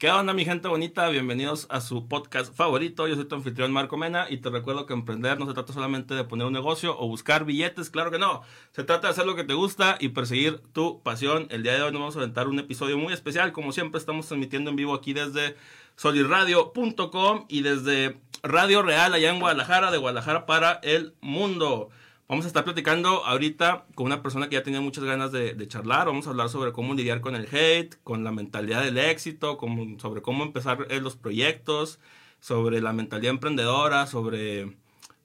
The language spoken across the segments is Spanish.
¿Qué onda mi gente bonita? Bienvenidos a su podcast favorito. Yo soy tu anfitrión Marco Mena y te recuerdo que emprender no se trata solamente de poner un negocio o buscar billetes, claro que no. Se trata de hacer lo que te gusta y perseguir tu pasión. El día de hoy nos vamos a aventar un episodio muy especial. Como siempre estamos transmitiendo en vivo aquí desde solirradio.com y desde Radio Real allá en Guadalajara, de Guadalajara para el mundo. Vamos a estar platicando ahorita con una persona que ya tenía muchas ganas de, charlar. Vamos a hablar sobre cómo lidiar con el hate, con la mentalidad del éxito, sobre cómo empezar los proyectos, sobre la mentalidad emprendedora, sobre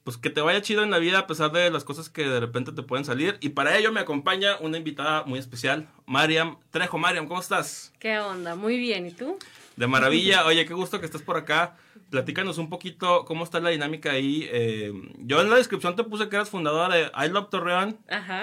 pues que te vaya chido en la vida a pesar de las cosas que de repente te pueden salir. Y para ello me acompaña una invitada muy especial, Mariam Trejo. Mariam, ¿cómo estás? ¿Qué onda? Muy bien, ¿y tú? De maravilla. Oye, qué gusto que estés por acá. Platícanos un poquito cómo está la dinámica ahí. Eh, yo en la descripción te puse que eras fundadora de I Love Torreón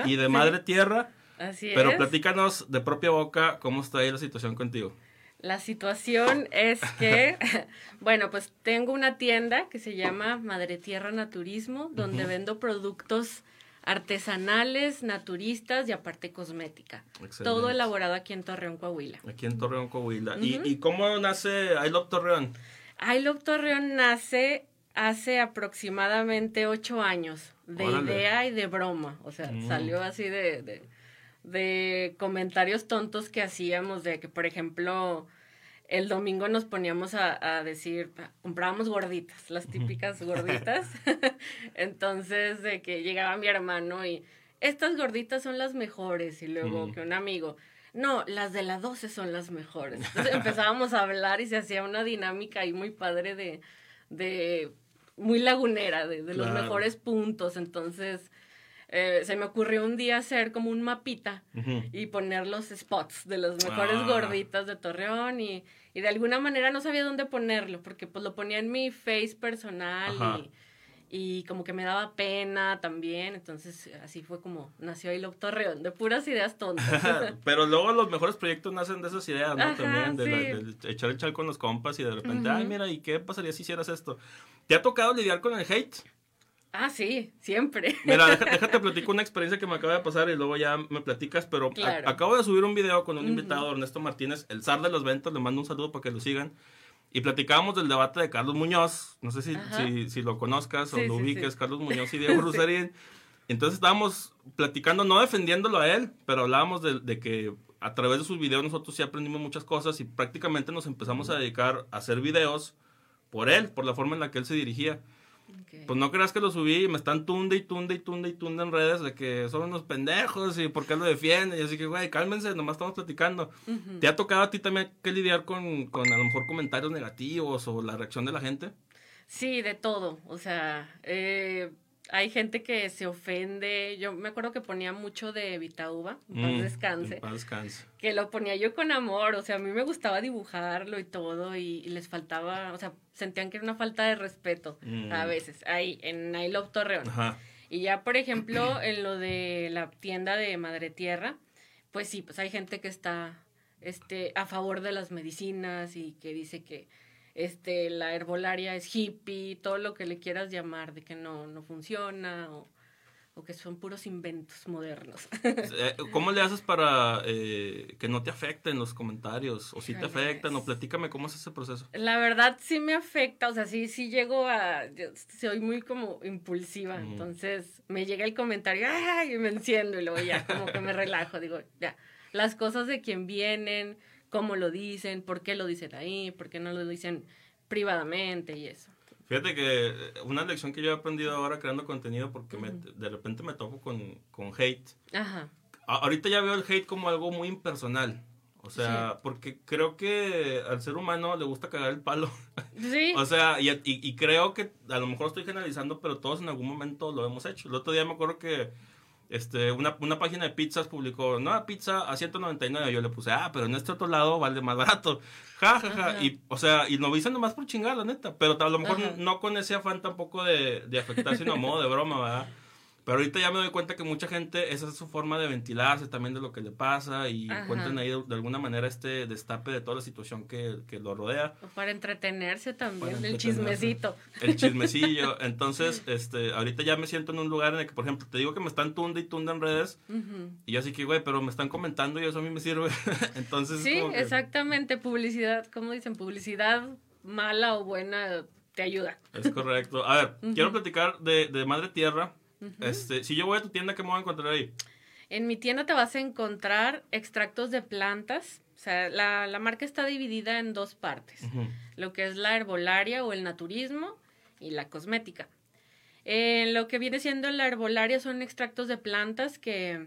y de Madre Tierra. Así es. Pero platícanos de propia boca cómo está ahí la situación contigo. La situación es que, bueno, pues tengo una tienda que se llama Madre Tierra Naturismo, donde vendo productos artesanales, naturistas y aparte cosmética. Todo elaborado aquí en Torreón, Coahuila. Aquí en Torreón, Coahuila. ¿Y, ¿Y, cómo nace I Love Torreón? I Love Torreón nace hace aproximadamente ocho años, de idea y de broma. O sea, mm. salió así de, de, comentarios tontos que hacíamos, de que, por ejemplo, el domingo nos poníamos a, decir, comprábamos gorditas, las típicas gorditas. Entonces, de que llegaba mi hermano y estas gorditas son las mejores. Y luego que un amigo, no, las de la 12 son las mejores. Entonces empezábamos a hablar y se hacía una dinámica ahí muy padre de, de muy lagunera, de, los mejores puntos. Entonces, eh, se me ocurrió un día hacer como un mapita y poner los spots de las mejores ah. gorditas de Torreón y, y, de alguna manera no sabía dónde ponerlo, porque pues lo ponía en mi face personal y y como que me daba pena también, entonces así fue como nació Hilo Torreón, de puras ideas tontas. Pero luego los mejores proyectos nacen de esas ideas, ¿no? también, de, echar el chal con los compas y de repente, ay, mira, ¿y qué pasaría si hicieras esto? ¿Te ha tocado lidiar con el hate? Ah, sí, siempre. Mira, déjate, platico una experiencia que me acaba de pasar y luego ya me platicas, pero acabo de subir un video con un invitado, Ernesto Martínez, el zar de los ventas, le mando un saludo para que lo sigan. Y platicábamos del debate de Carlos Muñoz, no sé si, si, si, lo conozcas o lo ubiques, Carlos Muñoz y Diego Rusarín. Entonces estábamos platicando, no defendiéndolo a él, pero hablábamos de, de, que a través de sus videos nosotros sí aprendimos muchas cosas y prácticamente nos empezamos a dedicar a hacer videos por él, por la forma en la que él se dirigía. Pues no creas que lo subí y me están tunde y tunde y tunde y tunde en redes de que son unos pendejos y por qué lo defienden. Y así que, güey, cálmense, nomás estamos platicando. ¿Te ha tocado a ti también que lidiar con, con a lo mejor comentarios negativos o la reacción de la gente? Sí, de todo. O sea, eh, hay gente que se ofende. Yo me acuerdo que ponía mucho de Vitauba, paz mm, descanse. Paz descanse. Que lo ponía yo con amor, o sea, a mí me gustaba dibujarlo y todo, y, les faltaba, o sea, sentían que era una falta de respeto a mm. veces, ahí, en I Love Torreón. Y ya, por ejemplo, en lo de la tienda de Madre Tierra, pues sí, pues hay gente que está este, a favor de las medicinas y que dice que este, la herbolaria es hippie, todo lo que le quieras llamar, de que no, no funciona o, que son puros inventos modernos. Eh, ¿Cómo le haces para eh, que no te afecten los comentarios? ¿O si te afectan? ¿O platícame cómo es ese proceso? La verdad sí me afecta, o sea, sí, sí llego a... soy muy como impulsiva, entonces me llega el comentario, ¡ay! Y me enciendo y luego ya como que me relajo, digo, ya, las cosas de quien vienen cómo lo dicen, por qué lo dicen ahí, por qué no lo dicen privadamente y eso. Fíjate que eh, una lección que yo he aprendido ahora creando contenido, porque de repente me toco con, con hate. Ajá. ahorita ya veo el hate como algo muy impersonal. O sea, porque creo que al ser humano le gusta cagar el palo. Sí. o sea, y, y, y, creo que a lo mejor estoy generalizando, pero todos en algún momento lo hemos hecho. El otro día me acuerdo que este, una, una, página de pizzas publicó, no, pizza a 199. Yo le puse, ah, pero en este otro lado vale más barato. Ja, ja, ja. Y, o sea, y lo dicen nomás por chingar, la neta. Pero a lo mejor no con ese afán tampoco de, de afectar, sino a modo de broma, ¿verdad? Pero ahorita ya me doy cuenta que mucha gente, esa es su forma de ventilarse también de lo que le pasa y encuentran ahí de, alguna manera este destape de toda la situación que, que lo rodea. O para entretenerse también, el chismecito. El chismecillo. Entonces, este, ahorita ya me siento en un lugar en el que, por ejemplo, te digo que me están tunda y tunda en redes y yo así que, güey, pero me están comentando y eso a mí me sirve. Entonces, sí, exactamente, publicidad, ¿cómo dicen? Publicidad mala o buena te ayuda. Es correcto. A ver, quiero platicar de, de Madre Tierra este, si yo voy a tu tienda, ¿qué me voy a encontrar ahí? En mi tienda te vas a encontrar extractos de plantas. O sea, la, la marca está dividida en dos partes. Lo que es la herbolaria o el naturismo y la cosmética. En lo que viene siendo la herbolaria son extractos de plantas que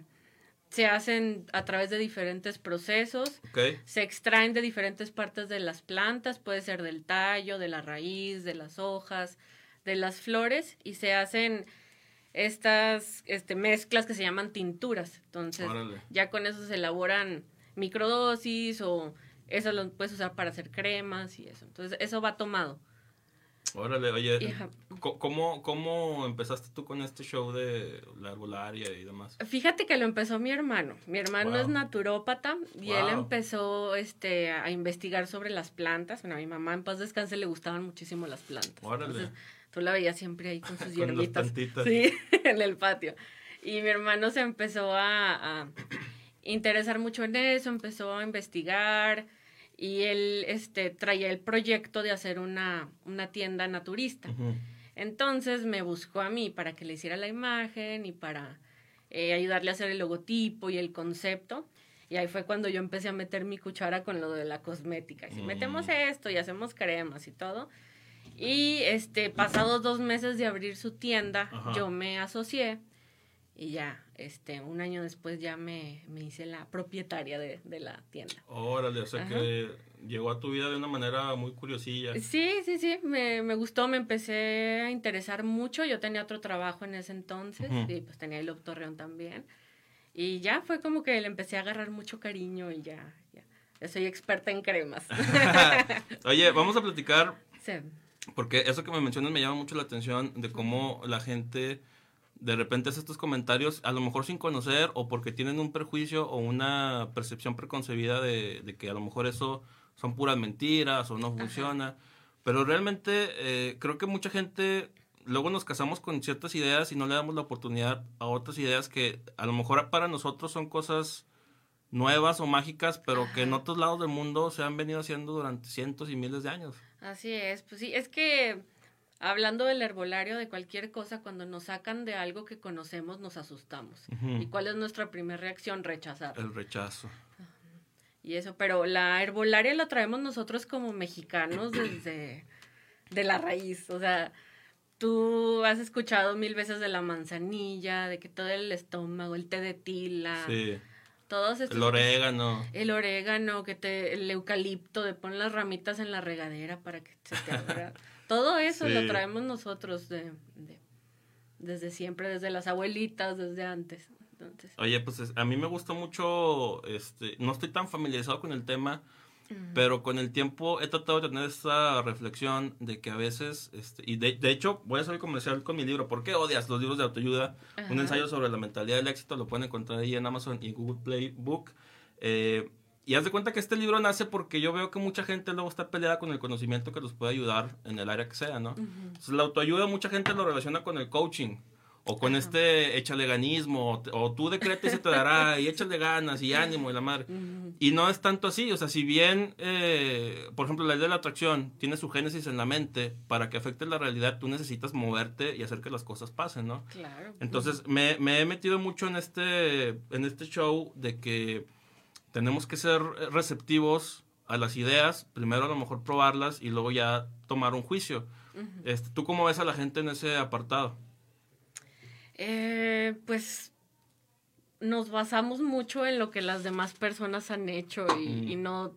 se hacen a través de diferentes procesos. Se extraen de diferentes partes de las plantas, puede ser del tallo, de la raíz, de las hojas, de las flores, y se hacen estas este, mezclas que se llaman tinturas. Entonces, ya con eso se elaboran microdosis o eso lo puedes usar para hacer cremas y eso. Entonces, eso va tomado. Órale, oye, ¿cómo, ¿cómo empezaste tú con este show de la y demás? Fíjate que lo empezó mi hermano. Mi hermano es naturópata y él empezó este, a investigar sobre las plantas. Bueno, a mi mamá en paz descanse le gustaban muchísimo las plantas. Órale. Tú la veías siempre ahí con sus hierbitas. Sí, en el patio. Y mi hermano se empezó a, interesar mucho en eso, empezó a investigar y él este, traía el proyecto de hacer una, una tienda naturista. Entonces me buscó a mí para que le hiciera la imagen y para eh, ayudarle a hacer el logotipo y el concepto. Y ahí fue cuando yo empecé a meter mi cuchara con lo de la cosmética. Y si metemos mm. esto y hacemos cremas y todo, y este, pasados dos meses de abrir su tienda, yo me asocié y ya, este, un año después ya me, me hice la propietaria de, de, la tienda. Órale, o sea que llegó a tu vida de una manera muy curiosilla. Sí, sí, sí, me, me, gustó, me empecé a interesar mucho. Yo tenía otro trabajo en ese entonces y pues tenía el Torreón también. Y ya fue como que le empecé a agarrar mucho cariño y ya, ya, ya soy experta en cremas. Oye, vamos a platicar. Sí porque eso que me mencionas me llama mucho la atención de cómo la gente de repente hace estos comentarios, a lo mejor sin conocer o porque tienen un perjuicio o una percepción preconcebida de, que a lo mejor eso son puras mentiras o no funciona. Pero realmente eh, creo que mucha gente luego nos casamos con ciertas ideas y no le damos la oportunidad a otras ideas que a lo mejor para nosotros son cosas nuevas o mágicas, pero que en otros lados del mundo se han venido haciendo durante cientos y miles de años. Así es, pues sí, es que hablando del herbolario, de cualquier cosa, cuando nos sacan de algo que conocemos, nos asustamos. ¿Y cuál es nuestra primera reacción? Rechazar. El rechazo. Y eso, pero la herbolaria la traemos nosotros como mexicanos desde de la raíz, o sea, tú has escuchado mil veces de la manzanilla, de que todo el estómago, el té de tila. Sí todos El orégano. El orégano, que te, el eucalipto, de pon las ramitas en la regadera para que se te abra. Todo eso lo traemos nosotros de, desde siempre, desde las abuelitas, desde antes. Entonces. Oye, pues a mí me gusta mucho, este, no estoy tan familiarizado con el tema, pero con el tiempo he tratado de tener esta reflexión de que a veces, este, y de, de, hecho voy a salir comercial con mi libro, ¿Por qué odias los libros de autoayuda? Un ensayo sobre la mentalidad del éxito, lo pueden encontrar ahí en Amazon y Google Play Book. Eh, y haz de cuenta que este libro nace porque yo veo que mucha gente luego está peleada con el conocimiento que los puede ayudar en el área que sea, ¿no? la autoayuda mucha gente lo relaciona con el coaching o con este échale ganismo, o, tú decretes y se te dará, y échale ganas, y ánimo, y la madre. Y no es tanto así, o sea, si bien, eh, por ejemplo, la idea de la atracción tiene su génesis en la mente, para que afecte la realidad, tú necesitas moverte y hacer que las cosas pasen, ¿no? Claro. Entonces, me, me he metido mucho en este, en este show de que tenemos que ser receptivos a las ideas, primero a lo mejor probarlas y luego ya tomar un juicio. este, ¿Tú cómo ves a la gente en ese apartado? Eh, pues nos basamos mucho en lo que las demás personas han hecho y, no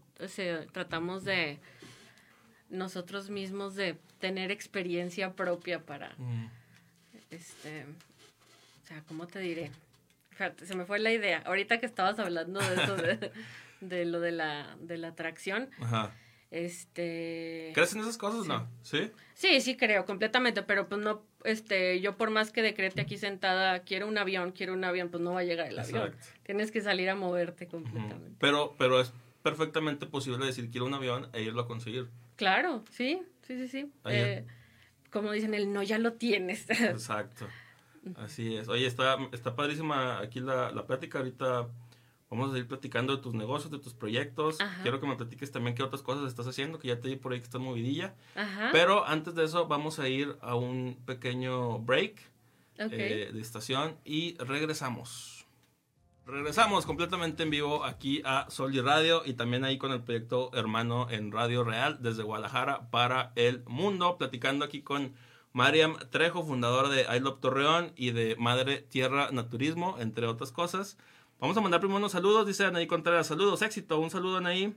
tratamos de nosotros mismos de tener experiencia propia para este o sea cómo te diré se me fue la idea. Ahorita que estabas hablando de eso de, lo de la de la atracción Este. ¿Crees en esas cosas? No. ¿Sí? Sí, sí creo, completamente, pero pues no, este, yo por más que decrete aquí sentada, quiero un avión, quiero un avión, pues no va a llegar el avión. Tienes que salir a moverte completamente. Pero, pero es perfectamente posible decir quiero un avión e irlo a conseguir. Claro, sí, sí, sí, sí. Eh, como dicen, el no ya lo tienes. Exacto. Así es. Oye, está, está padrísima aquí la, la plática. Ahorita Vamos a seguir platicando de tus negocios, de tus proyectos. Quiero que me platiques también qué otras cosas estás haciendo, que ya te di por ahí que estás movidilla. Pero antes de eso, vamos a ir a un pequeño break eh, de estación y regresamos. Regresamos completamente en vivo aquí a Sol y Radio y también ahí con el proyecto hermano en Radio Real desde Guadalajara para el mundo, platicando aquí con Mariam Trejo, fundadora de I Love Torreón y de Madre Tierra Naturismo, entre otras cosas. Vamos a mandar primero unos saludos, dice Anaí Contreras. Saludos, éxito. Un saludo, Anaí.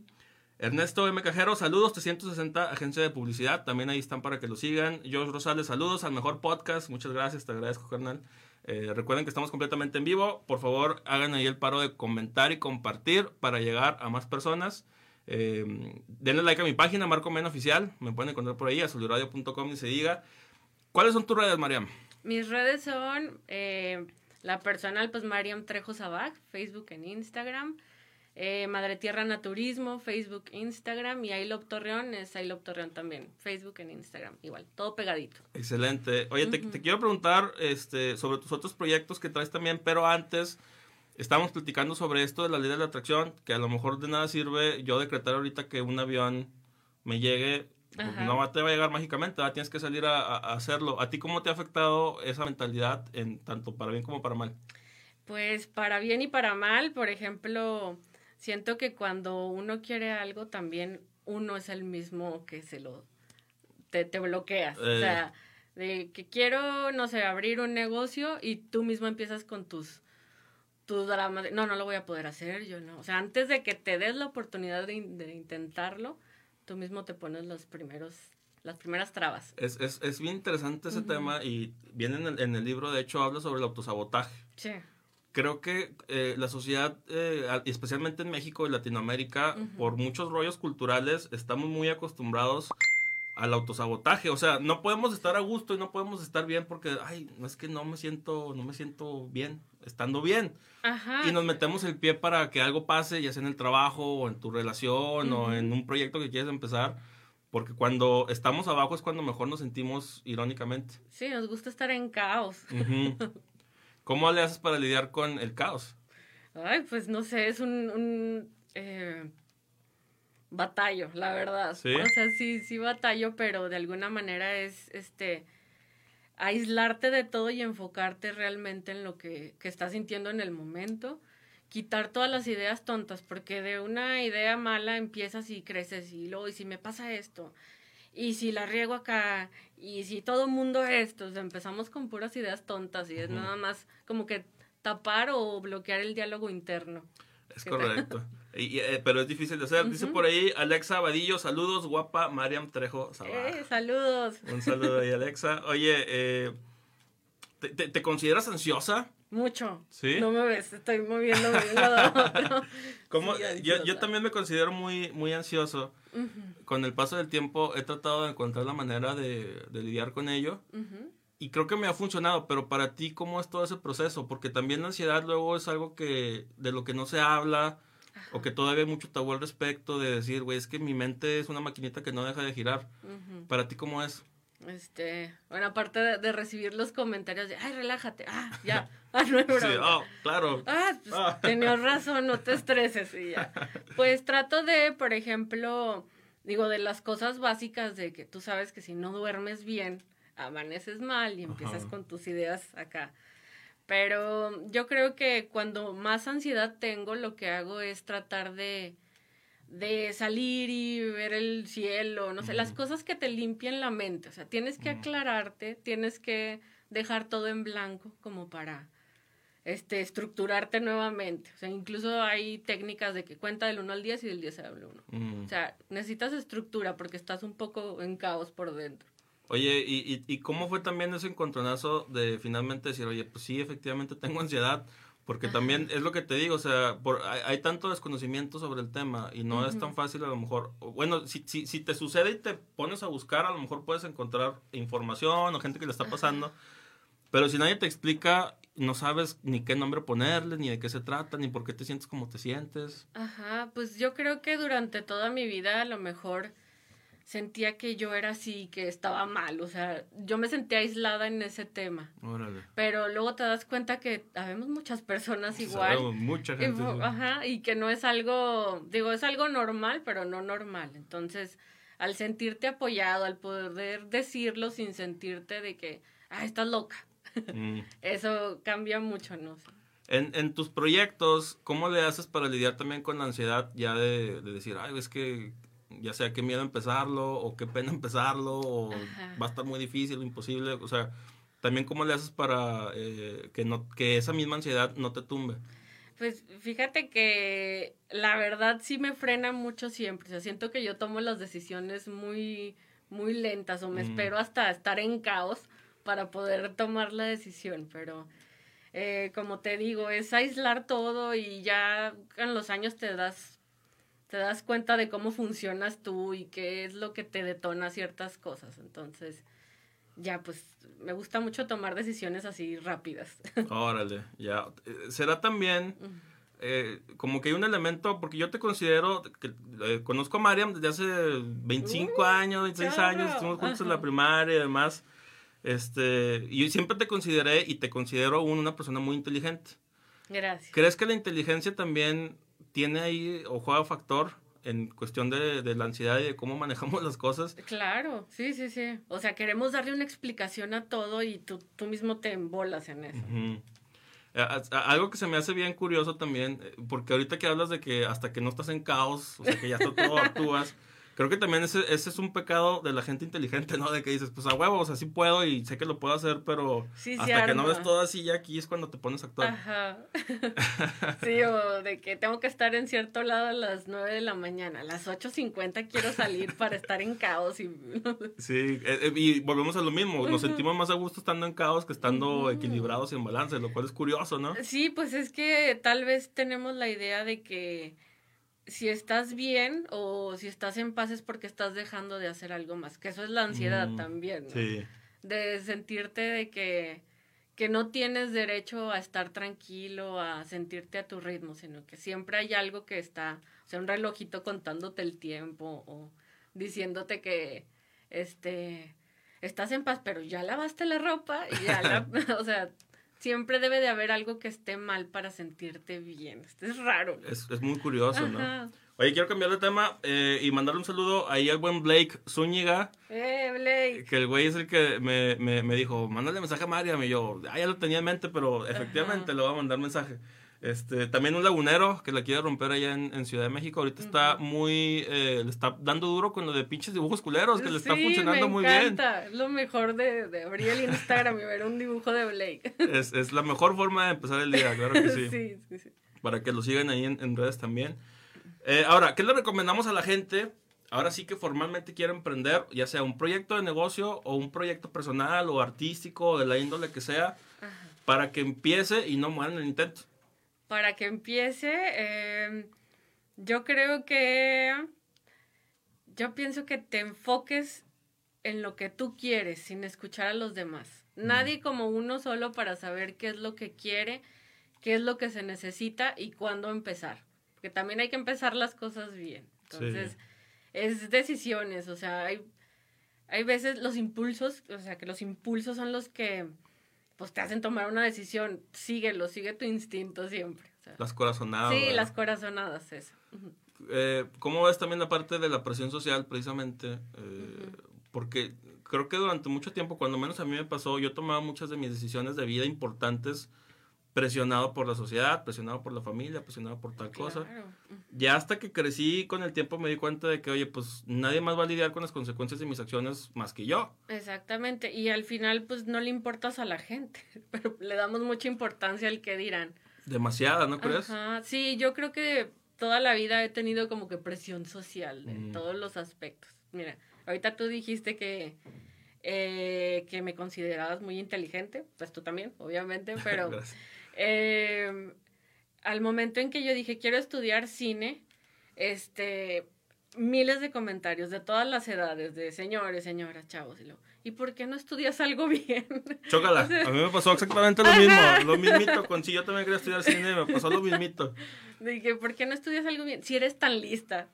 Ernesto M. Cajero, saludos, 360 Agencia de Publicidad, también ahí están para que lo sigan. George Rosales, saludos al mejor podcast, muchas gracias, te agradezco, carnal. Eh, recuerden que estamos completamente en vivo, por favor hagan ahí el paro de comentar y compartir para llegar a más personas. Eh, denle like a mi página, Marco Men Oficial, me pueden encontrar por ahí, a soliradio.com y se diga. ¿Cuáles son tus redes, Mariam? Mis redes son eh, la personal, pues Mariam Trejo Sabac, Facebook en Instagram. Eh, Madre Tierra Naturismo, Facebook, Instagram. Y Ailop Torreón es Ailop Torreón también, Facebook en Instagram. Igual, todo pegadito. Excelente. Oye, te, quiero preguntar este, sobre tus otros proyectos que traes también, pero antes estábamos platicando sobre esto de la ley de la atracción, que a lo mejor de nada sirve yo decretar ahorita que un avión me llegue no te va a llegar mágicamente, tienes que salir a, hacerlo. ¿A ti cómo te ha afectado esa mentalidad, en tanto para bien como para mal? Pues para bien y para mal, por ejemplo, siento que cuando uno quiere algo, también uno es el mismo que se lo, te, bloqueas. O sea, eh. de que quiero, no sé, abrir un negocio y tú mismo empiezas con tus tus dramas, no, no lo voy a poder hacer, yo no. O sea, antes de que te des la oportunidad de, de intentarlo, tú mismo te pones los primeros, las primeras trabas. Es, es, es bien interesante ese tema y viene en el, en el, libro, de hecho, habla sobre el autosabotaje. Sí. Creo que eh, la sociedad, eh, especialmente en México y Latinoamérica, por muchos rollos culturales, estamos muy acostumbrados al autosabotaje. O sea, no podemos estar a gusto y no podemos estar bien porque, ay, no es que no me siento, no me siento bien, estando bien. Ajá. Y nos metemos el pie para que algo pase, ya sea en el trabajo o en tu relación o en un proyecto que quieres empezar. Porque cuando estamos abajo es cuando mejor nos sentimos irónicamente. Sí, nos gusta estar en caos. ¿Cómo le haces para lidiar con el caos? Ay, pues no sé, es un, un eh, batallo, la verdad. ¿Sí? O sea, sí, sí batallo, pero de alguna manera es este aislarte de todo y enfocarte realmente en lo que, que estás sintiendo en el momento. Quitar todas las ideas tontas, porque de una idea mala empiezas y creces y luego, y si me pasa esto, y si la riego acá, y si todo mundo esto, empezamos con puras ideas tontas y es nada más como que tapar o bloquear el diálogo interno. Es correcto. Eh, pero es difícil de hacer. Dice por ahí Alexa Vadillo, saludos, guapa Mariam Trejo eh, saludos. Un saludo ahí, Alexa. Oye, eh, ¿te, consideras ansiosa? Mucho. ¿Sí? No me ves, estoy moviendo lado yo, yo, también me considero muy, muy ansioso. Con el paso del tiempo he tratado de encontrar la manera de, lidiar con ello. Y creo que me ha funcionado, pero para ti, ¿cómo es todo ese proceso? Porque también la ansiedad luego es algo que de lo que no se habla o que todavía hay mucho tabú al respecto de decir, güey, es que mi mente es una maquinita que no deja de girar. ¿Para ti cómo es? Este, bueno, aparte de, recibir los comentarios de, ay, relájate, ah, ya, ah, no Sí, oh, claro. Ah, pues, ah. tenías razón, no te estreses y ya. Pues trato de, por ejemplo, digo, de las cosas básicas de que tú sabes que si no duermes bien, amaneces mal y empiezas con tus ideas acá pero yo creo que cuando más ansiedad tengo, lo que hago es tratar de, de salir y ver el cielo, no sé, las cosas que te limpian la mente. O sea, tienes que aclararte, tienes que dejar todo en blanco como para este, estructurarte nuevamente. O sea, incluso hay técnicas de que cuenta del 1 al 10 y del 10 al 1. O sea, necesitas estructura porque estás un poco en caos por dentro. Oye, ¿y, y, cómo fue también ese encontronazo de finalmente decir, oye, pues sí, efectivamente tengo ansiedad, Porque también es lo que te digo, o sea, por, hay, tanto desconocimiento sobre el tema y no es tan fácil a lo mejor. Bueno, si, si, si, te sucede y te pones a buscar, a lo mejor puedes encontrar información o gente que le está pasando. Pero si nadie te explica, no sabes ni qué nombre ponerle, ni de qué se trata, ni por qué te sientes como te sientes. Ajá, pues yo creo que durante toda mi vida a lo mejor sentía que yo era así, que estaba mal, o sea, yo me sentía aislada en ese tema. Órale. Pero luego te das cuenta que habemos muchas personas igual. Sabemos, mucha gente. Y, ajá, y que no es algo, digo, es algo normal, pero no normal. Entonces, al sentirte apoyado, al poder decirlo sin sentirte de que, ah, estás loca. Mm. Eso cambia mucho, ¿no? En, en, tus proyectos, ¿cómo le haces para lidiar también con la ansiedad ya de, de decir, ay, es que ya sea qué miedo empezarlo o qué pena empezarlo o va a estar muy difícil o imposible, o sea, también cómo le haces para eh, que no que esa misma ansiedad no te tumbe. Pues fíjate que la verdad sí me frena mucho siempre, o sea, siento que yo tomo las decisiones muy muy lentas o me mm. espero hasta estar en caos para poder tomar la decisión, pero eh, como te digo, es aislar todo y ya en los años te das te das cuenta de cómo funcionas tú y qué es lo que te detona ciertas cosas. Entonces, ya, pues me gusta mucho tomar decisiones así rápidas. Órale, ya. Eh, será también eh, como que hay un elemento, porque yo te considero, que eh, conozco a Mariam desde hace 25 años, 26 años, estuvimos juntos en la primaria y demás. Este, y siempre te consideré y te considero una persona muy inteligente. Gracias. ¿Crees que la inteligencia también tiene ahí o juega factor en cuestión de, de, la ansiedad y de cómo manejamos las cosas. Claro, sí, sí, sí. O sea, queremos darle una explicación a todo y tú, tú mismo te embolas en eso. algo que se me hace bien curioso también, eh, porque ahorita que hablas de que hasta que no estás en caos, o sea, que ya todo actúas, creo que también ese, ese es un pecado de la gente inteligente, ¿no? De que dices, pues a huevos, así puedo y sé que lo puedo hacer, pero hasta que no ves todo así ya aquí es cuando te pones a actuar. Ajá. sí, o de que tengo que estar en cierto lado a las 9 de la mañana, a las 8.50 quiero salir para estar en caos y... sí, eh, eh, y volvemos a lo mismo, nos sentimos más a gusto estando en caos que estando equilibrados y en balance, lo cual es curioso, ¿no? Sí, pues es que tal vez tenemos la idea de que si estás bien o si estás en paz es porque estás dejando de hacer algo más, que eso es la ansiedad mm, también, Sí. De sentirte de que, que no tienes derecho a estar tranquilo, a sentirte a tu ritmo, sino que siempre hay algo que está, o sea, un relojito contándote el tiempo o diciéndote que, este, estás en paz, pero ya lavaste la ropa y ya la, o sea, siempre debe de haber algo que esté mal para sentirte bien. Esto es raro. Es, es, muy curioso, ¿no? Oye, quiero cambiar de tema eh, y mandarle un saludo ahí al buen Blake Zúñiga. Eh, Blake. Que el güey es el que me, me, me dijo, mándale mensaje a Mariam. Y yo, ah, ya lo tenía en mente, pero efectivamente le voy a mandar mensaje. Este, también un lagunero que la quiere romper allá en, Ciudad de México. Ahorita está muy. Eh, le está dando duro con lo de pinches dibujos culeros, que le está funcionando muy bien. Es lo mejor de, de, abrir el Instagram y ver un dibujo de Blake. Es, es, la mejor forma de empezar el día, claro que sí. sí, sí, sí. Para que lo sigan ahí en, redes también. Eh, ahora, ¿qué le recomendamos a la gente? Ahora sí que formalmente quiere emprender, ya sea un proyecto de negocio o un proyecto personal o artístico, de la índole que sea, para que empiece y no muera en el intento para que empiece, em, yo creo que, yo pienso que te enfoques en lo que tú quieres sin escuchar a los demás. Mm. Nadie como uno solo para saber qué es lo que quiere, qué es lo que se necesita y cuándo empezar. Porque también hay que empezar las cosas bien. Entonces, es decisiones, o sea, hay, hay veces los impulsos, o sea, que los impulsos son los que pues te hacen tomar una decisión, síguelo, sigue tu instinto siempre. las corazonadas. Sí, las corazonadas, eso. Eh, ¿Cómo ves también la parte de la presión social, precisamente? Eh, porque creo que durante mucho tiempo, cuando menos a mí me pasó, yo tomaba muchas de mis decisiones de vida importantes presionado por la sociedad, presionado por la familia, presionado por tal cosa. Ya hasta que crecí con el tiempo me di cuenta de que, oye, pues nadie más va a lidiar con las consecuencias de mis acciones más que yo. Exactamente, y al final pues no le importas a la gente, pero le damos mucha importancia al que dirán. Demasiada, ¿no crees? Sí, yo creo que toda la vida he tenido como que presión social en mm. todos los aspectos. Mira, ahorita tú dijiste que eh, que me considerabas muy inteligente, pues tú también, obviamente, pero Em, al momento en que yo dije, quiero estudiar cine, este, miles de comentarios de todas las edades, de señores, señoras, chavos, y luego, ¿y por qué no estudias algo bien? Chócala, a mí me pasó exactamente lo mismo, lo mismito, con si yo también quería estudiar cine, me pasó lo mismito. Dije, ¿por qué no estudias algo bien? Si eres tan lista,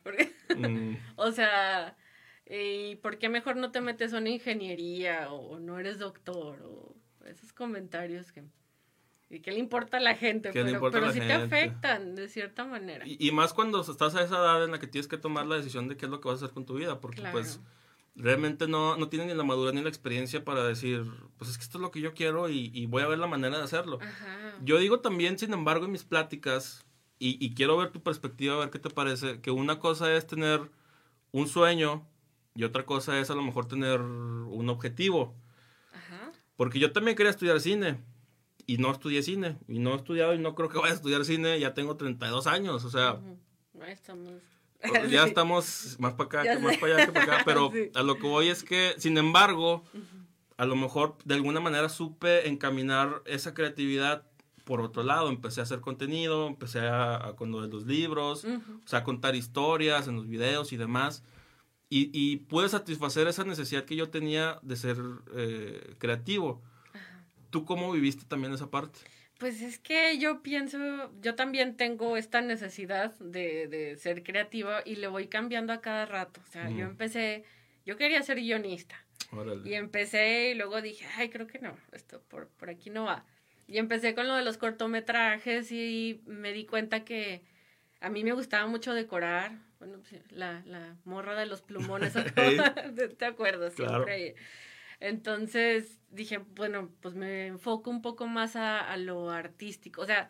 mm. o sea, ¿y por qué mejor no te metes a una ingeniería o no eres doctor? O esos comentarios que... ¿Y qué le importa a la gente? Pero, pero sí te afectan de cierta manera. Y, más cuando estás a esa edad en la que tienes que tomar la decisión de qué es lo que vas a hacer con tu vida, porque pues realmente no, no tienes ni la madurez ni la experiencia para decir, pues es que esto es lo que yo quiero y, voy a ver la manera de hacerlo. Yo digo también, sin embargo, en mis pláticas, y, y quiero ver tu perspectiva, a ver qué te parece, que una cosa es tener un sueño y otra cosa es a lo mejor tener un objetivo. Porque yo también quería estudiar cine y no estudié cine. Y no he estudiado y no creo que vaya a estudiar cine. Ya tengo 32 años, o sea. Ya estamos más para acá que más para allá que para acá. Pero a lo que voy es que, sin embargo, a lo mejor de alguna manera supe encaminar esa creatividad por otro lado. Empecé a hacer contenido, empecé a, con lo de los libros, o sea, a contar historias en los videos y demás. Y, y pude satisfacer esa necesidad que yo tenía de ser eh, creativo. ¿Tú cómo viviste también esa parte? Pues es que yo pienso, yo también tengo esta necesidad de, de ser creativa y le voy cambiando a cada rato. O sea, yo empecé, yo quería ser guionista. Y empecé y luego dije, ay, creo que no, esto por, por aquí no va. Y empecé con lo de los cortometrajes y me di cuenta que a mí me gustaba mucho decorar. Bueno, pues, la, la morra de los plumones, ¿te acuerdas? Siempre. Entonces dije, bueno, pues me enfoco un poco más a, lo artístico. O sea,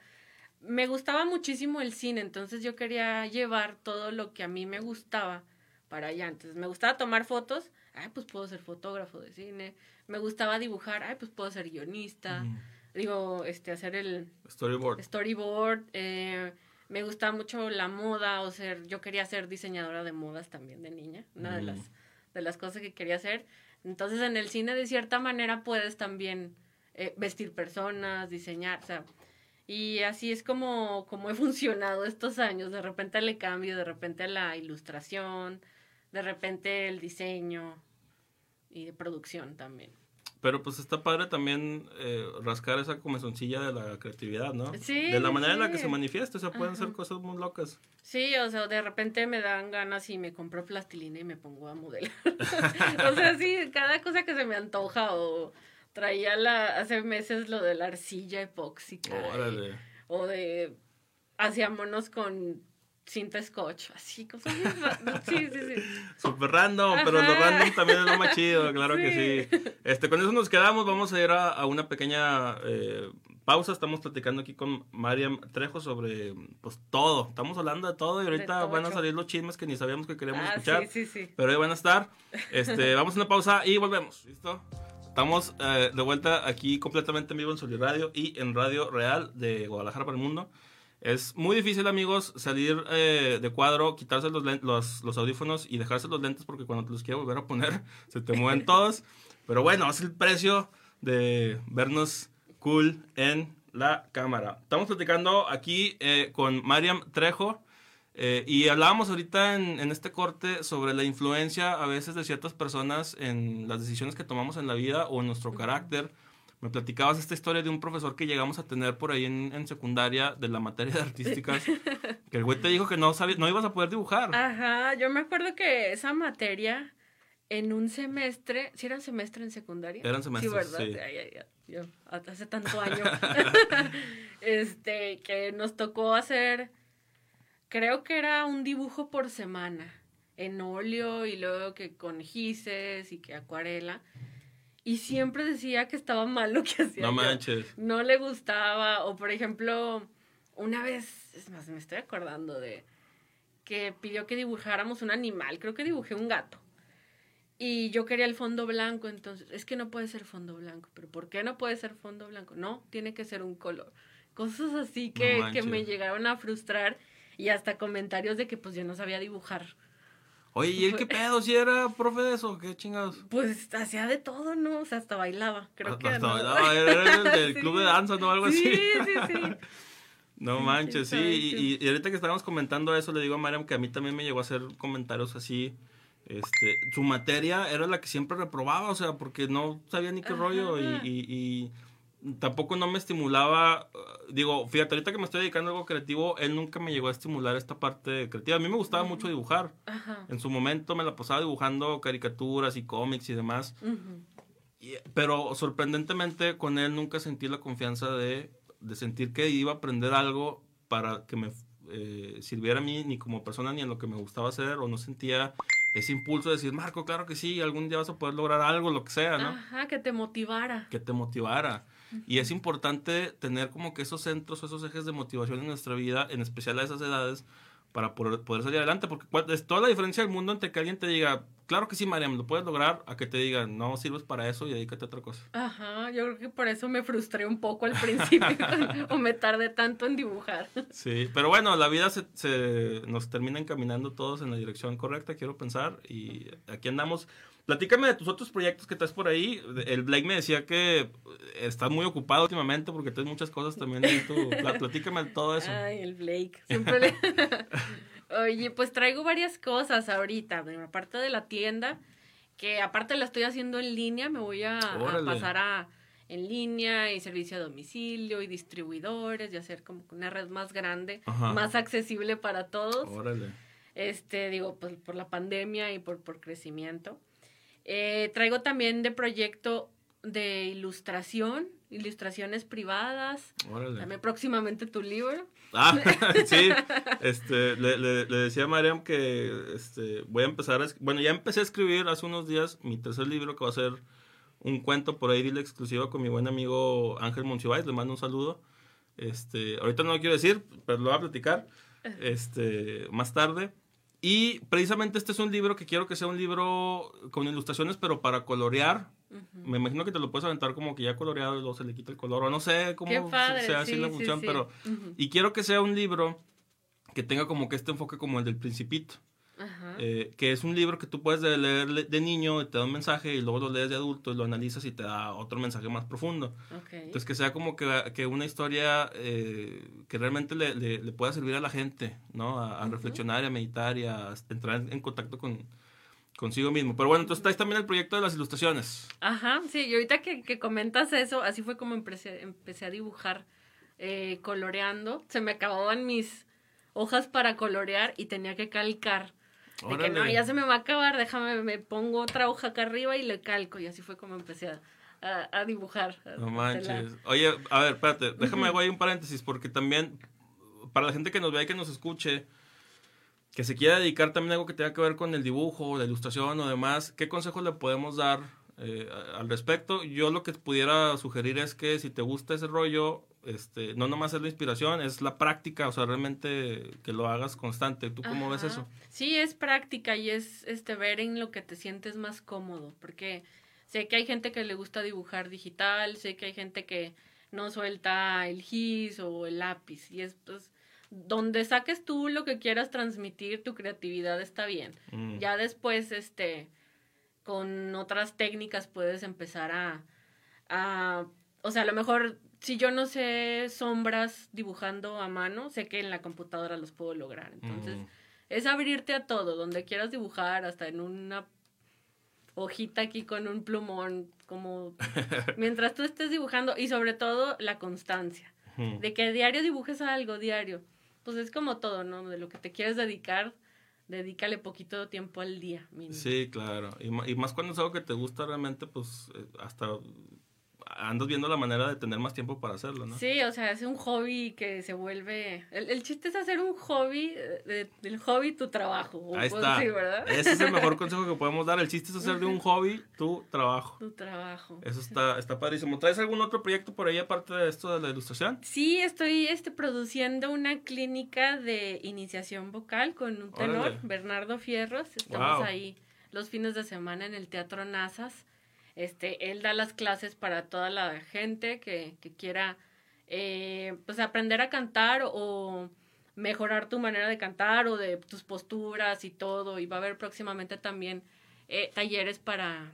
me gustaba muchísimo el cine, entonces yo quería llevar todo lo que a mí me gustaba para allá. Entonces me gustaba tomar fotos, ay, pues puedo ser fotógrafo de cine. Me gustaba dibujar, ay, pues puedo ser guionista. Digo, este, hacer el storyboard. Storyboard. Eh, me gustaba mucho la moda, o ser, yo quería ser diseñadora de modas también de niña, una de las de las cosas que quería hacer. Entonces en el cine de cierta manera puedes también eh, vestir personas, diseñar, o sea, y así es como, como he funcionado estos años. De repente le cambio, de repente la ilustración, de repente el diseño y de producción también. Pero pues está padre también eh, rascar esa comezoncilla de la creatividad, ¿no? Sí. De la manera en la que se manifiesta, o sea, pueden ser cosas muy locas. Sí, o sea, de repente me dan ganas y me compro plastilina y me pongo a modelar. o sea, sí, cada cosa que se me antoja o traía la, hace meses lo de la arcilla epóxica. Órale. o de hacía monos con cinta scotch, así, cosas Sí, sí, sí. Super random, pero lo random también es lo más chido, claro que sí. Este, con eso nos quedamos, vamos a ir a, una pequeña eh, pausa. Estamos platicando aquí con Mariam Trejo sobre pues todo. Estamos hablando de todo y ahorita van a salir los chismes que ni sabíamos que queríamos ah, escuchar. Sí, sí, sí. Pero ahí van a estar. Este, vamos a una pausa y volvemos. ¿Listo? Estamos eh, de vuelta aquí completamente en vivo en Solid Radio y en Radio Real de Guadalajara para el Mundo. Es muy difícil, amigos, salir eh, de cuadro, quitarse los, los, los, audífonos y dejarse los lentes porque cuando te los quieres volver a poner se te mueven todos. Pero bueno, es el precio de vernos cool en la cámara. Estamos platicando aquí eh, con Mariam Trejo eh, y hablábamos ahorita en, en, este corte sobre la influencia a veces de ciertas personas en las decisiones que tomamos en la vida o en nuestro carácter me platicabas esta historia de un profesor que llegamos a tener por ahí en, secundaria de la materia de artísticas, que el güey te dijo que no, sabías, no ibas a poder dibujar. Ajá, yo me acuerdo que esa materia en un semestre, ¿sí era un semestre en secundaria? Eran semestres, sí. ¿verdad? yo, hace tanto año, este, que nos tocó hacer, creo que era un dibujo por semana, en óleo y luego que con gises y que acuarela y siempre decía que estaba mal lo que hacía. No manches. No le gustaba. O por ejemplo, una vez, es más, me estoy acordando de que pidió que dibujáramos un animal. Creo que dibujé un gato. Y yo quería el fondo blanco, entonces, es que no puede ser fondo blanco. ¿Pero por qué no puede ser fondo blanco? No, tiene que ser un color. Cosas así que, que me llegaron a frustrar y hasta comentarios de que pues yo no sabía dibujar. Oye, ¿y él qué pedo? ¿Si era profe de eso? ¿Qué chingados? Pues hacía de todo, ¿no? O sea, hasta bailaba, creo hasta, que. Hasta ¿no? bailaba, era el del club de danza, ¿no? Algo sí, así. Sí, sí, No manches, sí. Y, y, ahorita que estábamos comentando eso, le digo a Mariam que a mí también me llegó a hacer comentarios así. Este, su materia era la que siempre reprobaba, o sea, porque no sabía ni qué Ajá. rollo y, y, y, tampoco no me estimulaba. Digo, fíjate, ahorita que me estoy dedicando a algo creativo, él nunca me llegó a estimular esta parte creativa. A mí me gustaba mucho dibujar. Ajá. En su momento me la pasaba dibujando caricaturas y cómics y demás. Y, pero sorprendentemente con él nunca sentí la confianza de, de sentir que iba a aprender algo para que me eh, sirviera a mí ni como persona ni en lo que me gustaba hacer o no sentía ese impulso de decir, Marco, claro que sí, algún día vas a poder lograr algo, lo que sea, ¿no? Ajá, que te motivara. Que te motivara. Y es importante tener como que esos centros, esos ejes de motivación en nuestra vida, en especial a esas edades, para poder, poder salir adelante, porque es toda la diferencia del mundo entre que alguien te diga, claro que sí, Mariam, lo puedes lograr, a que te digan, no sirves para eso y dedícate a otra cosa. Ajá, yo creo que por eso me frustré un poco al principio, o me tardé tanto en dibujar. Sí, pero bueno, la vida se, se, nos termina encaminando todos en la dirección correcta, quiero pensar, y aquí andamos. Platícame de tus otros proyectos que traes por ahí. El Blake me decía que estás muy ocupado últimamente porque tienes muchas cosas también en tu... Platícame de todo eso. Ay, el Blake. Siempre le... Oye, pues traigo varias cosas ahorita. Aparte de la tienda, que aparte la estoy haciendo en línea, me voy a, a pasar a en línea y servicio a domicilio y distribuidores y hacer como una red más grande, Ajá. más accesible para todos. Órale. Este, digo, pues por la pandemia y por, por crecimiento. Eh, traigo también de proyecto de ilustración, ilustraciones privadas. Órale. También próximamente tu libro. Ah, sí. Este, le, le, le, decía a Mariam que este, voy a empezar a... Bueno, ya empecé a escribir hace unos días mi tercer libro que va a ser un cuento por ahí dile exclusivo con mi buen amigo Ángel Monsiváis. Le mando un saludo. Este, ahorita no lo quiero decir, pero lo voy a platicar este, más tarde. Y precisamente este es un libro que quiero que sea un libro con ilustraciones, pero para colorear. Uh -huh. Me imagino que te lo puedes aventar como que ya coloreado y luego se le quita el color. O no sé cómo padre, sea así sí, la función, sí, sí. pero... Uh -huh. Y quiero que sea un libro que tenga como que este enfoque como el del principito. Eh, que es un libro que tú puedes leer de niño y te da un mensaje y luego lo lees de adulto y lo analizas y te da otro mensaje más profundo. Okay. Entonces que sea como que, que una historia eh, que realmente le, le, le, pueda servir a la gente, ¿no? A, a uh -huh. reflexionar y a meditar y a entrar en contacto con, consigo mismo. Pero bueno, entonces estáis también el proyecto de las ilustraciones. Ajá, sí, y ahorita que, que comentas eso, así fue como empecé, empecé a dibujar eh, coloreando. Se me acababan mis hojas para colorear y tenía que calcar. De que no, ya se me va a acabar, déjame, me pongo otra hoja acá arriba y le calco. Y así fue como empecé a, a, a dibujar. No manches. Oye, a ver, espérate, déjame hago ahí un paréntesis, porque también, para la gente que nos vea y que nos escuche, que se quiera dedicar también a algo que tenga que ver con el dibujo, la ilustración o demás, ¿qué consejos le podemos dar eh, al respecto? Yo lo que pudiera sugerir es que si te gusta ese rollo, este, no nomás es la inspiración, es la práctica, o sea, realmente que lo hagas constante. ¿Tú cómo Ajá. ves eso? Sí, es práctica y es este ver en lo que te sientes más cómodo, porque sé que hay gente que le gusta dibujar digital, sé que hay gente que no suelta el gis o el lápiz y es pues donde saques tú lo que quieras transmitir, tu creatividad está bien. Mm. Ya después, este, con otras técnicas puedes empezar a, a, o sea, a lo mejor si yo no sé sombras dibujando a mano, sé que en la computadora los puedo lograr. Entonces, Mm. es abrirte a todo, donde quieras dibujar, hasta en una hojita aquí con un plumón, como mientras tú estés dibujando y sobre todo la constancia, Mm. de que diario dibujes algo, diario. Pues es como todo, ¿no? De lo que te quieres dedicar, dedícale poquito tiempo al día. Mínimo. Sí, claro. Y, y, más cuando es algo que te gusta realmente, pues eh, hasta andas viendo la manera de tener más tiempo para hacerlo, ¿no? Sí, o sea, es un hobby que se vuelve... El, el chiste es hacer un hobby, de, del hobby tu trabajo. Ahí está. Sí, ¿verdad? Ese es el mejor consejo que podemos dar. El chiste es hacer de un hobby tu trabajo. Tu trabajo. Eso está, está padrísimo. ¿Traes algún otro proyecto por ahí aparte de esto de la ilustración? Sí, estoy este, produciendo una clínica de iniciación vocal con un tenor, Órale. Bernardo Fierros. Estamos Wow. ahí los fines de semana en el Teatro Nazas. Este, él da las clases para toda la gente que, que quiera eh, pues aprender a cantar o, mejorar tu manera de cantar o de tus posturas y todo. Y va a haber próximamente también eh, talleres para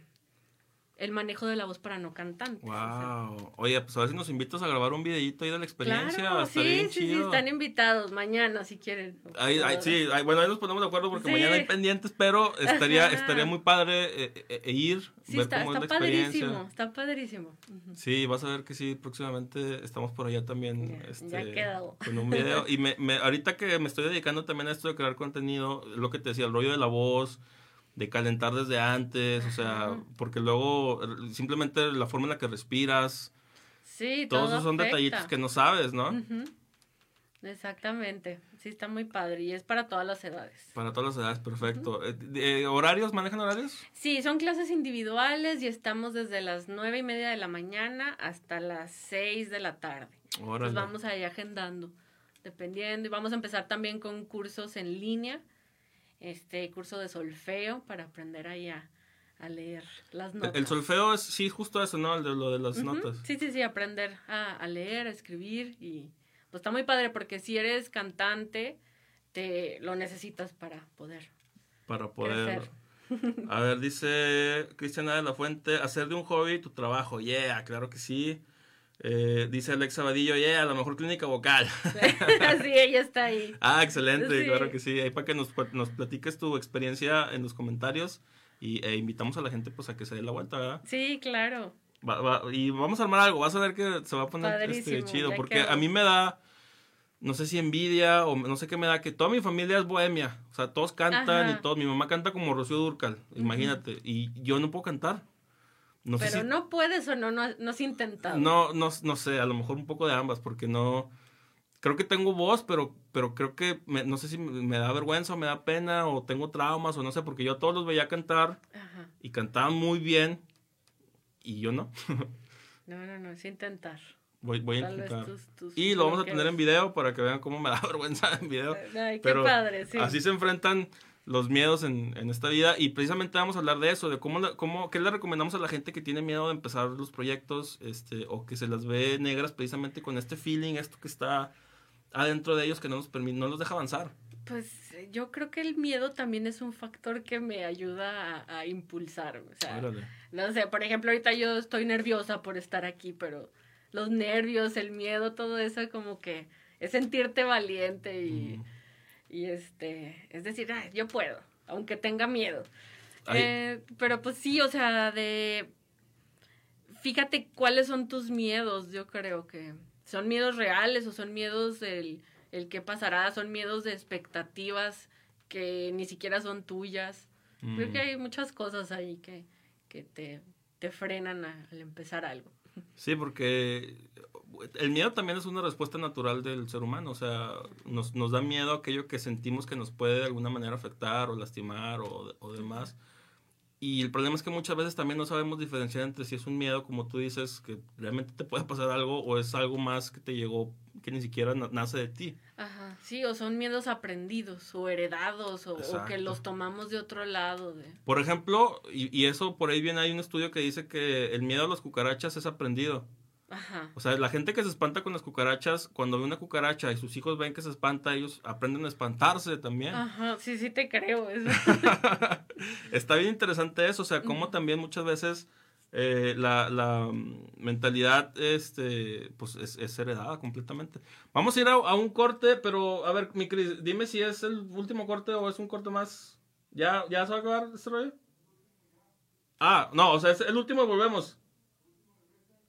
el manejo de la voz para no cantantes. Wow. Oye, pues a ver si nos invitas a grabar un videito ahí de la experiencia. Claro, sí, sí, sí, están invitados mañana si quieren. Ahí, sí, bueno, ahí nos ponemos de acuerdo porque mañana hay pendientes, pero estaría, estaría muy padre eh, eh, ir, sí, ver está, cómo está es la padrísimo, Está padrísimo. Sí, vas a ver que sí, próximamente estamos por allá también. Ya, este, quedado. Con un video. y me, me, ahorita que me estoy dedicando también a esto de crear contenido, lo que te decía, el rollo de la voz de calentar desde antes, o sea, porque luego simplemente la forma en la que respiras. Sí, todos esos son detallitos que no sabes, ¿no? Exactamente, sí está muy padre y es para todas las edades. Para todas las edades, perfecto. Eh, ¿Horarios? ¿Manejan horarios? Sí, son clases individuales y estamos desde las nueve y media de la mañana hasta las seis de la tarde. Nos vamos ahí agendando, dependiendo. Y vamos a empezar también con cursos en línea este curso de solfeo para aprender ahí a, leer las notas. El solfeo es, sí, justo eso, ¿no? El de lo de las notas. Sí, sí, sí, aprender a, leer, a escribir y pues está muy padre porque si eres cantante, te lo necesitas para poder. Para poder. A ver, dice Cristiana de la Fuente, hacer de un hobby tu trabajo. Yeah, claro que sí. Eh, dice Alexa Vadillo, yeah, a la mejor clínica vocal. sí, ella está ahí. Ah, excelente, claro que sí. Ahí para que nos, nos platiques tu experiencia en los comentarios y e invitamos a la gente pues a que se dé la vuelta, ¿verdad? Sí, claro. y vamos a armar algo, vas a ver que se va a poner este, chido, porque a mí me da, no sé si envidia o no sé qué me da, que toda mi familia es bohemia, o sea, todos cantan y todo, mi mamá canta como Rocío Durcal, imagínate, y yo no puedo cantar. Pero no puedes o no, no, no has intentado. No, no, no sé, a lo mejor un poco de ambas, porque no... Creo que tengo voz, pero, pero creo que no sé si me da vergüenza o me da pena o tengo traumas o no sé, porque yo a todos los veía cantar y cantaban muy bien y yo no. no, no, no, es intentar. Voy, voy a intentar. y lo vamos a tener en video para que vean cómo me da vergüenza en video. Ay, qué padre, sí. Así se enfrentan los miedos en, en, esta vida y precisamente vamos a hablar de eso, de cómo, cómo, qué le recomendamos a la gente que tiene miedo de empezar los proyectos este, o que se las ve negras precisamente con este feeling, esto que está adentro de ellos que no nos, no los deja avanzar. Pues yo creo que el miedo también es un factor que me ayuda a, impulsar. O sea, no sé, por ejemplo, ahorita yo estoy nerviosa por estar aquí, pero los nervios, el miedo, todo eso como que es sentirte valiente y... Mm. Y este, es decir, yo puedo, aunque tenga miedo. Eh, pero pues sí, o sea, de... Fíjate cuáles son tus miedos, yo creo que son miedos reales o son miedos del el qué pasará, son miedos de expectativas que ni siquiera son tuyas. Creo que mm. hay muchas cosas ahí que, que te, te frenan al empezar algo. Sí, porque el miedo también es una respuesta natural del ser humano, o sea, nos, nos da miedo aquello que sentimos que nos puede de alguna manera afectar o lastimar o, o demás. Y el problema es que muchas veces también no sabemos diferenciar entre si es un miedo, como tú dices, que realmente te puede pasar algo, o es algo más que te llegó, que ni siquiera nace de ti. Ajá, sí, o son miedos aprendidos, o heredados, o, que los tomamos de otro lado. De... Por ejemplo, y, y, eso por ahí viene, hay un estudio que dice que el miedo a las cucarachas es aprendido. O sea, la gente que se espanta con las cucarachas, cuando ve una cucaracha y sus hijos ven que se espanta, ellos aprenden a espantarse también. Ajá, sí, sí te creo eso. Está bien interesante eso, o sea, como también muchas veces eh, la, la, mentalidad este, pues es, heredada completamente. Vamos a ir a, un corte, pero a ver, mi Cris, dime si es el último corte o es un corte más. ¿Ya, ya se va a acabar este rollo? Ah, no, o sea, es el último volvemos.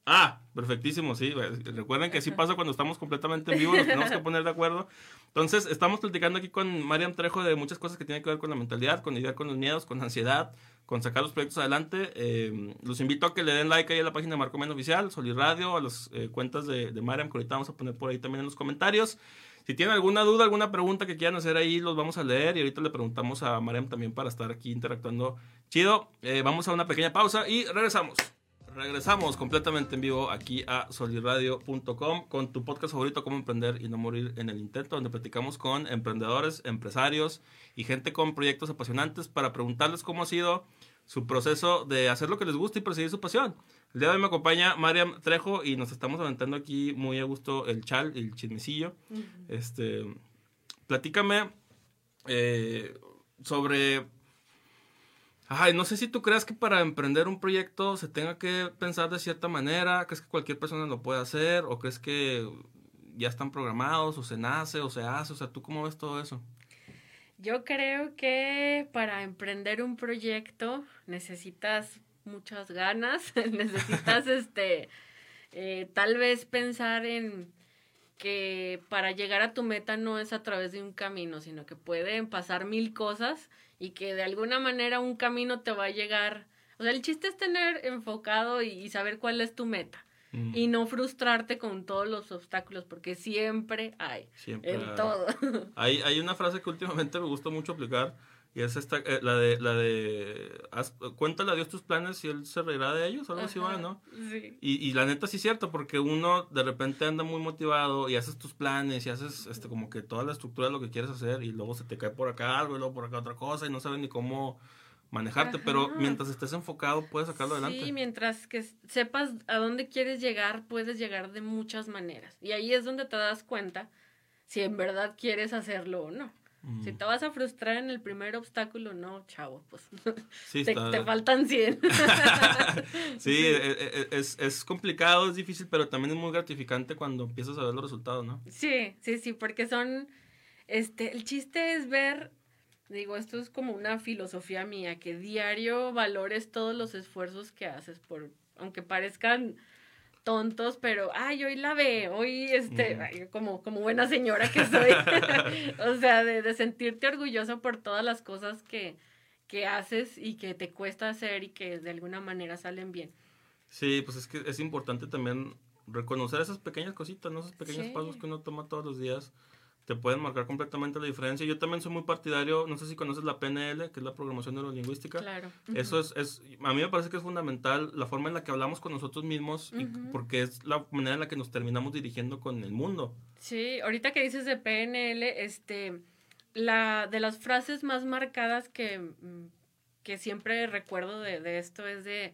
Ah, perfectísimo, sí. Recuerden que así pasa cuando estamos completamente en vivo, nos tenemos que poner de acuerdo. Entonces, estamos platicando aquí con Mariam Trejo de muchas cosas que tienen que ver con la mentalidad, con lidiar con los miedos, con ansiedad, con sacar los proyectos adelante. Eh, los invito a que le den like ahí a la página de Marco Men Oficial, Radio, a las eh, cuentas de, de Mariam, que ahorita vamos a poner por ahí también en los comentarios. Si tienen alguna duda, alguna pregunta que quieran hacer ahí, los vamos a leer y ahorita le preguntamos a Mariam también para estar aquí interactuando chido. Eh, vamos a una pequeña pausa y regresamos. Regresamos completamente en vivo aquí a soliradio.com con tu podcast favorito, Cómo Emprender y No Morir en el Intento, donde platicamos con emprendedores, empresarios y gente con proyectos apasionantes para preguntarles cómo ha sido su proceso de hacer lo que les gusta y perseguir su pasión. El día de hoy me acompaña Mariam Trejo y nos estamos aventando aquí muy a gusto el chal, el chismecillo. este, platícame eh, sobre... Ay, no sé si tú crees que para emprender un proyecto se tenga que pensar de cierta manera, crees que cualquier persona lo puede hacer o crees que ya están programados o se nace o se hace, o sea, ¿tú cómo ves todo eso? Yo creo que para emprender un proyecto necesitas muchas ganas, necesitas este, eh, tal vez pensar en que para llegar a tu meta no es a través de un camino, sino que pueden pasar mil cosas y que de alguna manera un camino te va a llegar. O sea, el chiste es tener enfocado y saber cuál es tu meta y no frustrarte con todos los obstáculos, porque siempre hay. Siempre en todo. Hay, hay una frase que últimamente me gusta mucho aplicar. Y es esta, eh, la de, la de, cuéntale a Dios tus planes y Él se reirá de ellos, algo así va, ¿no? Sí. Y, y, la neta sí es cierto, porque uno de repente anda muy motivado y haces tus planes y haces este como que toda la estructura de lo que quieres hacer y luego se te cae por acá algo y luego por acá otra cosa y no sabes ni cómo manejarte, pero mientras estés enfocado puedes sacarlo adelante. Sí, mientras que sepas a dónde quieres llegar, puedes llegar de muchas maneras. Y ahí es donde te das cuenta si en verdad quieres hacerlo o no. Si te vas a frustrar en el primer obstáculo, no, chavo, pues te, faltan 100. sí, e, e, e, es, es, complicado, es difícil, pero también es muy gratificante cuando empiezas a ver los resultados, ¿no? Sí, sí, sí, porque son, este, el chiste es ver Digo, esto es como una filosofía mía, que diario valores todos los esfuerzos que haces, por, aunque parezcan tontos, pero, ay, hoy la ve, hoy, este, como, como buena señora que soy, o sea, de, de, sentirte orgulloso por todas las cosas que, que haces y que te cuesta hacer y que de alguna manera salen bien. Sí, pues es que es importante también reconocer esas pequeñas cositas, ¿no? Esos pequeños pasos que uno toma todos los días te pueden marcar completamente la diferencia. Yo también soy muy partidario, no sé si conoces la PNL, que es la programación neurolingüística. Claro. Eso es, es, a mí me parece que es fundamental la forma en la que hablamos con nosotros mismos, porque es la manera en la que nos terminamos dirigiendo con el mundo. Sí, ahorita que dices de PNL, este, la, de las frases más marcadas que, mm, que siempre recuerdo de, de esto es de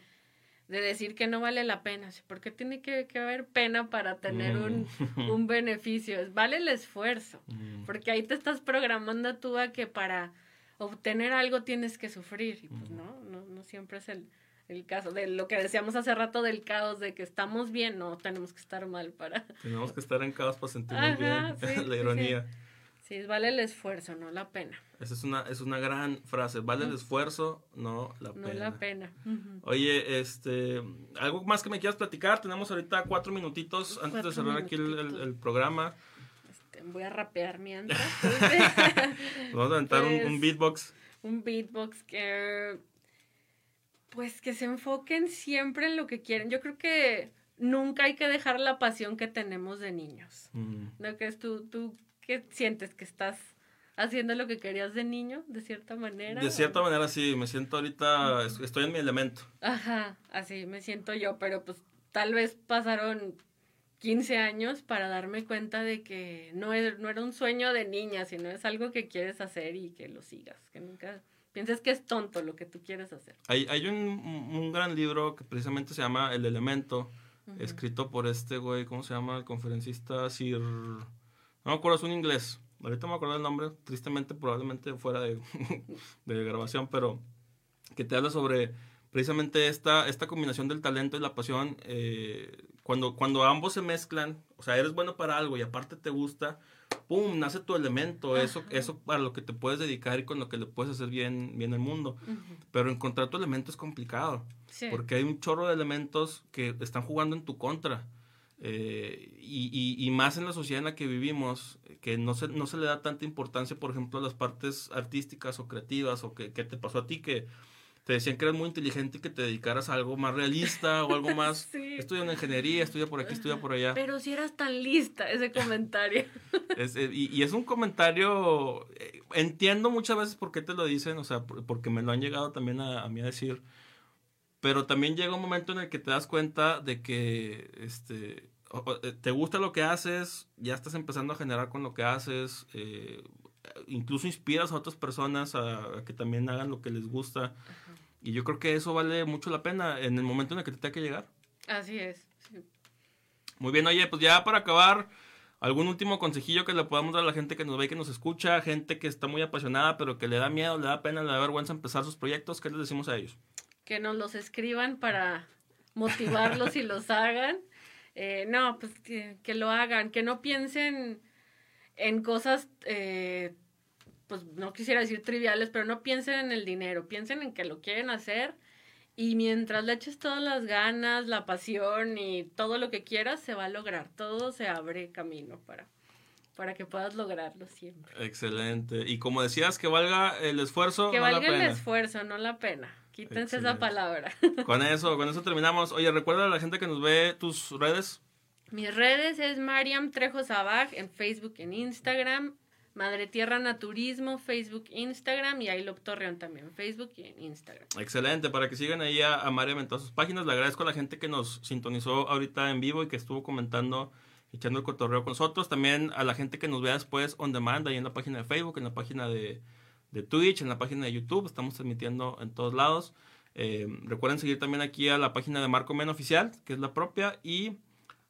de decir que no vale la pena, porque tiene que, haber pena para tener un, mm. un, beneficio, vale el esfuerzo, mm. porque ahí te estás programando tú a que para obtener algo tienes que sufrir, y pues mm. no, no, no siempre es el, el caso de lo que decíamos hace rato del caos, de que estamos bien, no tenemos que estar mal para... Tenemos que estar en caos para sentirnos bien, la ironía. Sí, vale el esfuerzo, no la pena. Esa es una, es una gran frase, vale el esfuerzo, no la pena. No la pena. Oye, este, algo más que me quieras platicar, tenemos ahorita cuatro minutitos antes de cerrar aquí el, programa. Este, voy a rapear mientras. Vamos a aventar un, un, beatbox. Un beatbox que, pues que se enfoquen siempre en lo que quieren. Yo creo que nunca hay que dejar la pasión que tenemos de niños. ¿No crees tú? ¿Tú ¿Qué sientes? ¿Que estás haciendo lo que querías de niño, de cierta manera? De cierta manera, sí. Me siento ahorita, estoy en mi elemento. Ajá, así me siento yo, pero pues tal vez pasaron 15 años para darme cuenta de que no, es, no era un sueño de niña, sino es algo que quieres hacer y que lo sigas, que nunca pienses que es tonto lo que tú quieres hacer. Hay, hay un, un gran libro que precisamente se llama El Elemento, escrito por este güey, ¿cómo se llama? El conferencista Sir... No me acuerdo, es un inglés. Ahorita me acuerdo el nombre, tristemente, probablemente fuera de, de grabación, pero que te habla sobre precisamente esta, esta combinación del talento y la pasión. Eh, cuando, cuando ambos se mezclan, o sea, eres bueno para algo y aparte te gusta, ¡pum! Nace tu elemento, eso, eso para lo que te puedes dedicar y con lo que le puedes hacer bien, bien el mundo. Pero encontrar tu elemento es complicado, porque hay un chorro de elementos que están jugando en tu contra. Eh, y, y, más en la sociedad en la que vivimos, que no se, no se le da tanta importancia, por ejemplo, a las partes artísticas o creativas, o que, que te pasó a ti, que te decían que eras muy inteligente y que te dedicaras a algo más realista o algo más. sí. Estudia una ingeniería, estudia por aquí, estudia por allá. Pero si eras tan lista, ese comentario. Eh, y, y, es un comentario, eh, entiendo muchas veces por qué te lo dicen, o sea, porque me lo han llegado también a, a mí a decir pero también llega un momento en el que te das cuenta de que este, eh, te gusta lo que haces, ya estás empezando a generar con lo que haces, eh, incluso inspiras a otras personas a, que también hagan lo que les gusta. Y yo creo que eso vale mucho la pena en el momento en el que te tenga que llegar. Así es. Muy bien, oye, pues ya para acabar, ¿Algún último consejillo que le podamos dar a la gente que nos ve y que nos escucha? Gente que está muy apasionada, pero que le da miedo, le da pena, le da vergüenza empezar sus proyectos. ¿Qué les decimos a ellos? Que nos los escriban para motivarlos y los hagan. Eh, no, pues que, lo hagan, que no piensen en cosas, eh, pues no quisiera decir triviales, pero no piensen en el dinero, piensen en que lo quieren hacer y mientras le eches todas las ganas, la pasión y todo lo que quieras, se va a lograr, todo se abre camino para, para que puedas lograrlo siempre. Excelente. Y como decías, que valga el esfuerzo. Que valga el esfuerzo, no la pena. Quítense esa palabra. Con eso, con eso terminamos. Oye, recuerda a la gente que nos ve tus redes. Mis redes es Mariam Trejo Sabaj en Facebook, en Instagram. Madre Tierra Naturismo, Facebook, Instagram y Ailop Torreón también, Facebook y en Instagram. Excelente, para que sigan ahí a, a Mariam en todas sus páginas. Le agradezco a la gente que nos sintonizó ahorita en vivo y que estuvo comentando, echando el cotorreo con nosotros. También a la gente que nos vea después on demand ahí en la página de Facebook, en la página de, de Twitch, en la página de YouTube. Estamos transmitiendo en todos lados. Eh, recuerden seguir también aquí a la página de Marco Men Oficial, que es la propia. Y,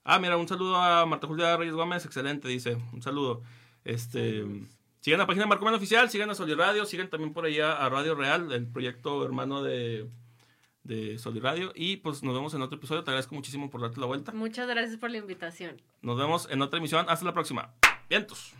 ah, mira, un saludo a Marta Julia Reyes Gómez, excelente, dice, un saludo. Este, sigan la página de Marco Men Oficial, sigan a Soliradio, sigan también por allá a Radio Real, el proyecto hermano de, de Soliradio. Y pues nos vemos en otro episodio. Te agradezco muchísimo por darte la vuelta. Muchas gracias por la invitación. Nos vemos en otra emisión. Hasta la próxima. Vientos.